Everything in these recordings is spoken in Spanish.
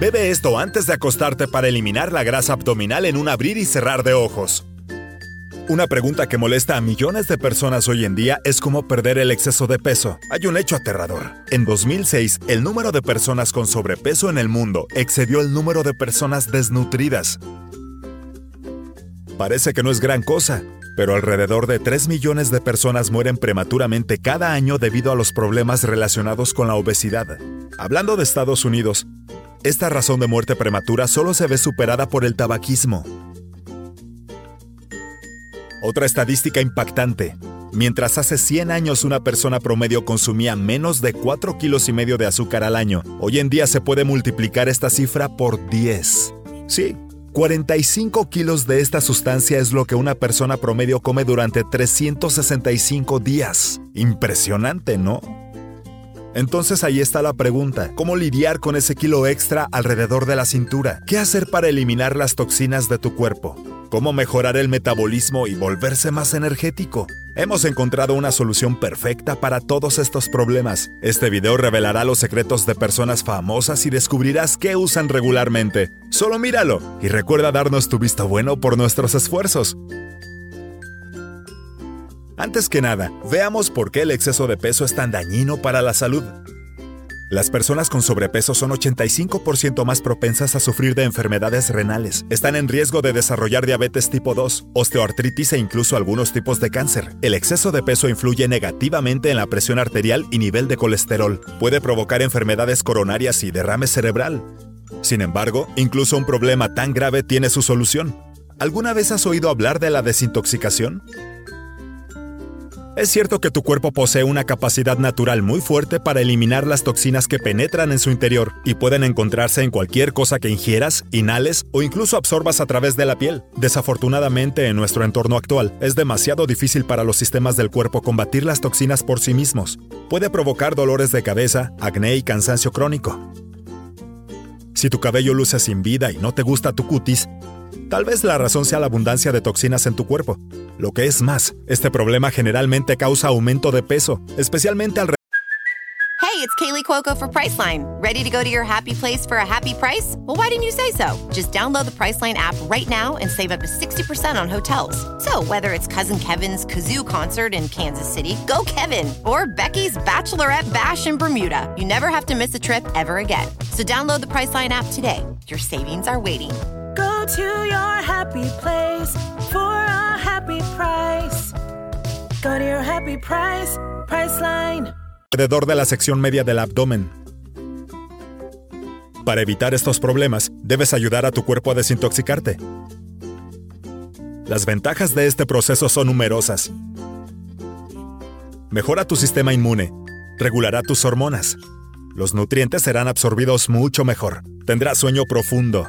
Bebe esto antes de acostarte para eliminar la grasa abdominal en un abrir y cerrar de ojos. Una pregunta que molesta a millones de personas hoy en día es cómo perder el exceso de peso. Hay un hecho aterrador. En 2006, el número de personas con sobrepeso en el mundo excedió el número de personas desnutridas. Parece que no es gran cosa, pero alrededor de 3 millones de personas mueren prematuramente cada año debido a los problemas relacionados con la obesidad. Hablando de Estados Unidos, esta razón de muerte prematura solo se ve superada por el tabaquismo. Otra estadística impactante. Mientras hace 100 años una persona promedio consumía menos de 4 kilos y medio de azúcar al año, hoy en día se puede multiplicar esta cifra por 10. Sí, 45 kilos de esta sustancia es lo que una persona promedio come durante 365 días. Impresionante, ¿no? Entonces ahí está la pregunta, ¿cómo lidiar con ese kilo extra alrededor de la cintura? ¿Qué hacer para eliminar las toxinas de tu cuerpo? ¿Cómo mejorar el metabolismo y volverse más energético? Hemos encontrado una solución perfecta para todos estos problemas. Este video revelará los secretos de personas famosas y descubrirás qué usan regularmente. Solo míralo y recuerda darnos tu visto bueno por nuestros esfuerzos. Antes que nada, veamos por qué el exceso de peso es tan dañino para la salud. Las personas con sobrepeso son 85% más propensas a sufrir de enfermedades renales. Están en riesgo de desarrollar diabetes tipo 2, osteoartritis e incluso algunos tipos de cáncer. El exceso de peso influye negativamente en la presión arterial y nivel de colesterol. Puede provocar enfermedades coronarias y derrame cerebral. Sin embargo, incluso un problema tan grave tiene su solución. ¿Alguna vez has oído hablar de la desintoxicación? Es cierto que tu cuerpo posee una capacidad natural muy fuerte para eliminar las toxinas que penetran en su interior y pueden encontrarse en cualquier cosa que ingieras, inhales o incluso absorbas a través de la piel. Desafortunadamente, en nuestro entorno actual, es demasiado difícil para los sistemas del cuerpo combatir las toxinas por sí mismos. Puede provocar dolores de cabeza, acné y cansancio crónico. Si tu cabello luce sin vida y no te gusta tu cutis, Tal vez la razón sea la abundancia de toxinas en tu cuerpo. Lo que es más, este problema generalmente causa aumento de peso, especialmente al Hey, it's Kaylee Cuoco for Priceline. Ready to go to your happy place for a happy price? Well, why didn't you say so? Just download the Priceline app right now and save up to 60% on hotels. So, whether it's Cousin Kevin's Kazoo concert in Kansas City, go Kevin, or Becky's Bachelorette Bash in Bermuda, you never have to miss a trip ever again. So, download the Priceline app today. Your savings are waiting Go to your happy place for a happy alrededor de la sección media del abdomen. Para evitar estos problemas, debes ayudar a tu cuerpo a desintoxicarte. Las ventajas de este proceso son numerosas. Mejora tu sistema inmune, regulará tus hormonas. Los nutrientes serán absorbidos mucho mejor. Tendrás sueño profundo.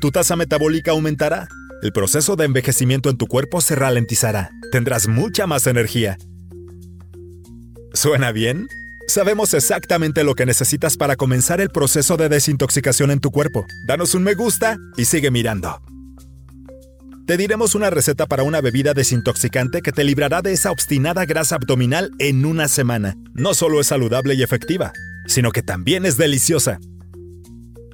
Tu tasa metabólica aumentará. El proceso de envejecimiento en tu cuerpo se ralentizará. Tendrás mucha más energía. ¿Suena bien? Sabemos exactamente lo que necesitas para comenzar el proceso de desintoxicación en tu cuerpo. Danos un me gusta y sigue mirando. Te diremos una receta para una bebida desintoxicante que te librará de esa obstinada grasa abdominal en una semana. No solo es saludable y efectiva, sino que también es deliciosa.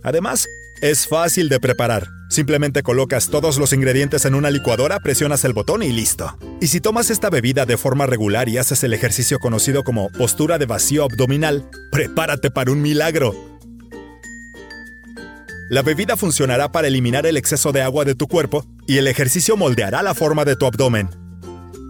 Además, es fácil de preparar. Simplemente colocas todos los ingredientes en una licuadora, presionas el botón y listo. Y si tomas esta bebida de forma regular y haces el ejercicio conocido como postura de vacío abdominal, prepárate para un milagro. La bebida funcionará para eliminar el exceso de agua de tu cuerpo y el ejercicio moldeará la forma de tu abdomen.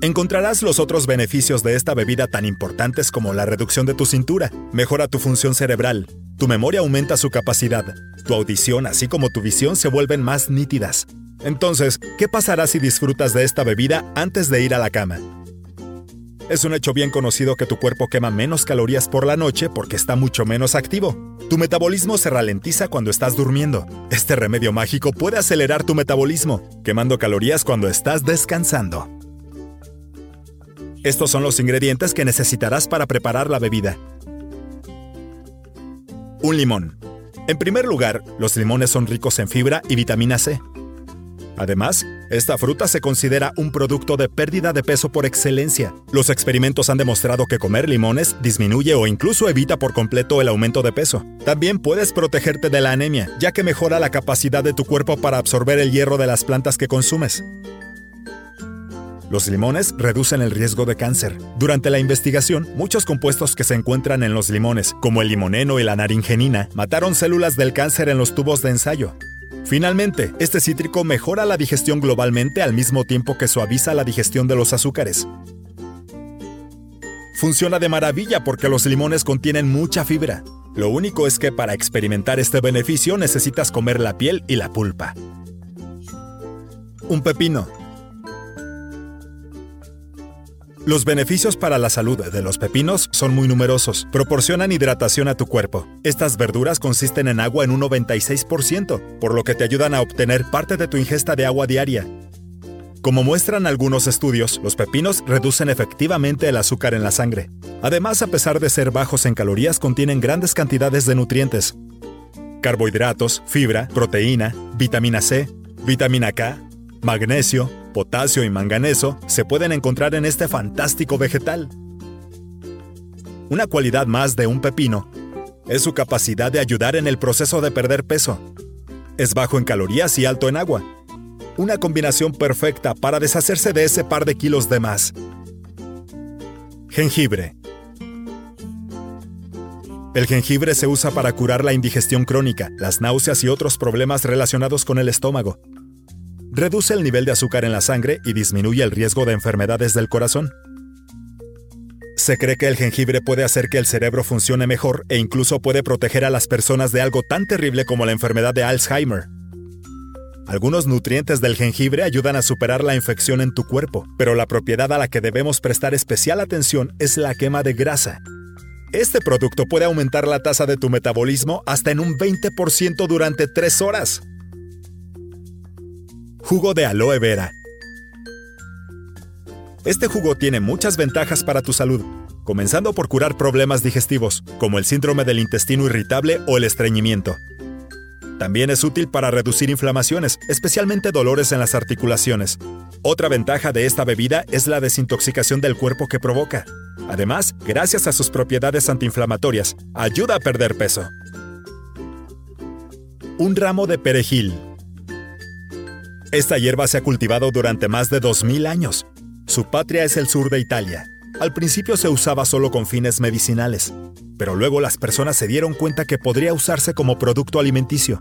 Encontrarás los otros beneficios de esta bebida tan importantes como la reducción de tu cintura, mejora tu función cerebral, tu memoria aumenta su capacidad, tu audición así como tu visión se vuelven más nítidas. Entonces, ¿qué pasará si disfrutas de esta bebida antes de ir a la cama? Es un hecho bien conocido que tu cuerpo quema menos calorías por la noche porque está mucho menos activo. Tu metabolismo se ralentiza cuando estás durmiendo. Este remedio mágico puede acelerar tu metabolismo, quemando calorías cuando estás descansando. Estos son los ingredientes que necesitarás para preparar la bebida. Un limón. En primer lugar, los limones son ricos en fibra y vitamina C. Además, esta fruta se considera un producto de pérdida de peso por excelencia. Los experimentos han demostrado que comer limones disminuye o incluso evita por completo el aumento de peso. También puedes protegerte de la anemia, ya que mejora la capacidad de tu cuerpo para absorber el hierro de las plantas que consumes. Los limones reducen el riesgo de cáncer. Durante la investigación, muchos compuestos que se encuentran en los limones, como el limoneno y la naringenina, mataron células del cáncer en los tubos de ensayo. Finalmente, este cítrico mejora la digestión globalmente al mismo tiempo que suaviza la digestión de los azúcares. Funciona de maravilla porque los limones contienen mucha fibra. Lo único es que para experimentar este beneficio necesitas comer la piel y la pulpa. Un pepino. Los beneficios para la salud de los pepinos son muy numerosos. Proporcionan hidratación a tu cuerpo. Estas verduras consisten en agua en un 96%, por lo que te ayudan a obtener parte de tu ingesta de agua diaria. Como muestran algunos estudios, los pepinos reducen efectivamente el azúcar en la sangre. Además, a pesar de ser bajos en calorías, contienen grandes cantidades de nutrientes. Carbohidratos, fibra, proteína, vitamina C, vitamina K, magnesio, potasio y manganeso se pueden encontrar en este fantástico vegetal. Una cualidad más de un pepino es su capacidad de ayudar en el proceso de perder peso. Es bajo en calorías y alto en agua. Una combinación perfecta para deshacerse de ese par de kilos de más. Jengibre. El jengibre se usa para curar la indigestión crónica, las náuseas y otros problemas relacionados con el estómago reduce el nivel de azúcar en la sangre y disminuye el riesgo de enfermedades del corazón. Se cree que el jengibre puede hacer que el cerebro funcione mejor e incluso puede proteger a las personas de algo tan terrible como la enfermedad de Alzheimer. Algunos nutrientes del jengibre ayudan a superar la infección en tu cuerpo, pero la propiedad a la que debemos prestar especial atención es la quema de grasa. Este producto puede aumentar la tasa de tu metabolismo hasta en un 20% durante 3 horas. Jugo de aloe vera. Este jugo tiene muchas ventajas para tu salud, comenzando por curar problemas digestivos, como el síndrome del intestino irritable o el estreñimiento. También es útil para reducir inflamaciones, especialmente dolores en las articulaciones. Otra ventaja de esta bebida es la desintoxicación del cuerpo que provoca. Además, gracias a sus propiedades antiinflamatorias, ayuda a perder peso. Un ramo de perejil. Esta hierba se ha cultivado durante más de 2.000 años. Su patria es el sur de Italia. Al principio se usaba solo con fines medicinales, pero luego las personas se dieron cuenta que podría usarse como producto alimenticio.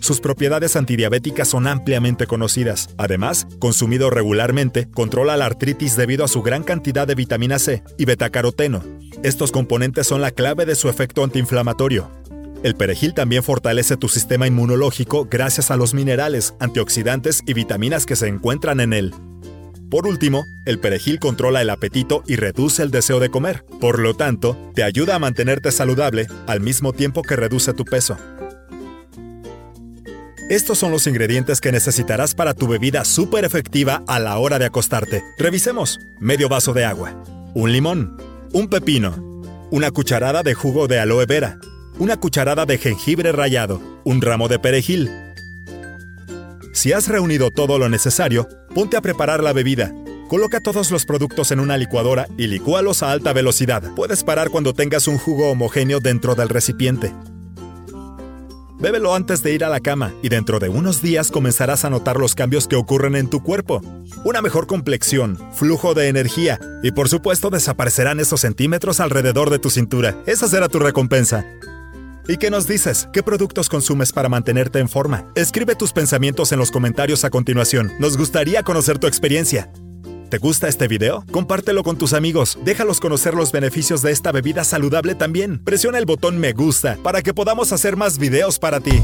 Sus propiedades antidiabéticas son ampliamente conocidas. Además, consumido regularmente, controla la artritis debido a su gran cantidad de vitamina C y betacaroteno. Estos componentes son la clave de su efecto antiinflamatorio. El perejil también fortalece tu sistema inmunológico gracias a los minerales, antioxidantes y vitaminas que se encuentran en él. Por último, el perejil controla el apetito y reduce el deseo de comer. Por lo tanto, te ayuda a mantenerte saludable al mismo tiempo que reduce tu peso. Estos son los ingredientes que necesitarás para tu bebida súper efectiva a la hora de acostarte. Revisemos. Medio vaso de agua. Un limón. Un pepino. Una cucharada de jugo de aloe vera una cucharada de jengibre rallado, un ramo de perejil. Si has reunido todo lo necesario, ponte a preparar la bebida. Coloca todos los productos en una licuadora y licúalos a alta velocidad. Puedes parar cuando tengas un jugo homogéneo dentro del recipiente. Bébelo antes de ir a la cama y dentro de unos días comenzarás a notar los cambios que ocurren en tu cuerpo. Una mejor complexión, flujo de energía y por supuesto desaparecerán esos centímetros alrededor de tu cintura. Esa será tu recompensa. ¿Y qué nos dices? ¿Qué productos consumes para mantenerte en forma? Escribe tus pensamientos en los comentarios a continuación. Nos gustaría conocer tu experiencia. ¿Te gusta este video? Compártelo con tus amigos. Déjalos conocer los beneficios de esta bebida saludable también. Presiona el botón me gusta para que podamos hacer más videos para ti.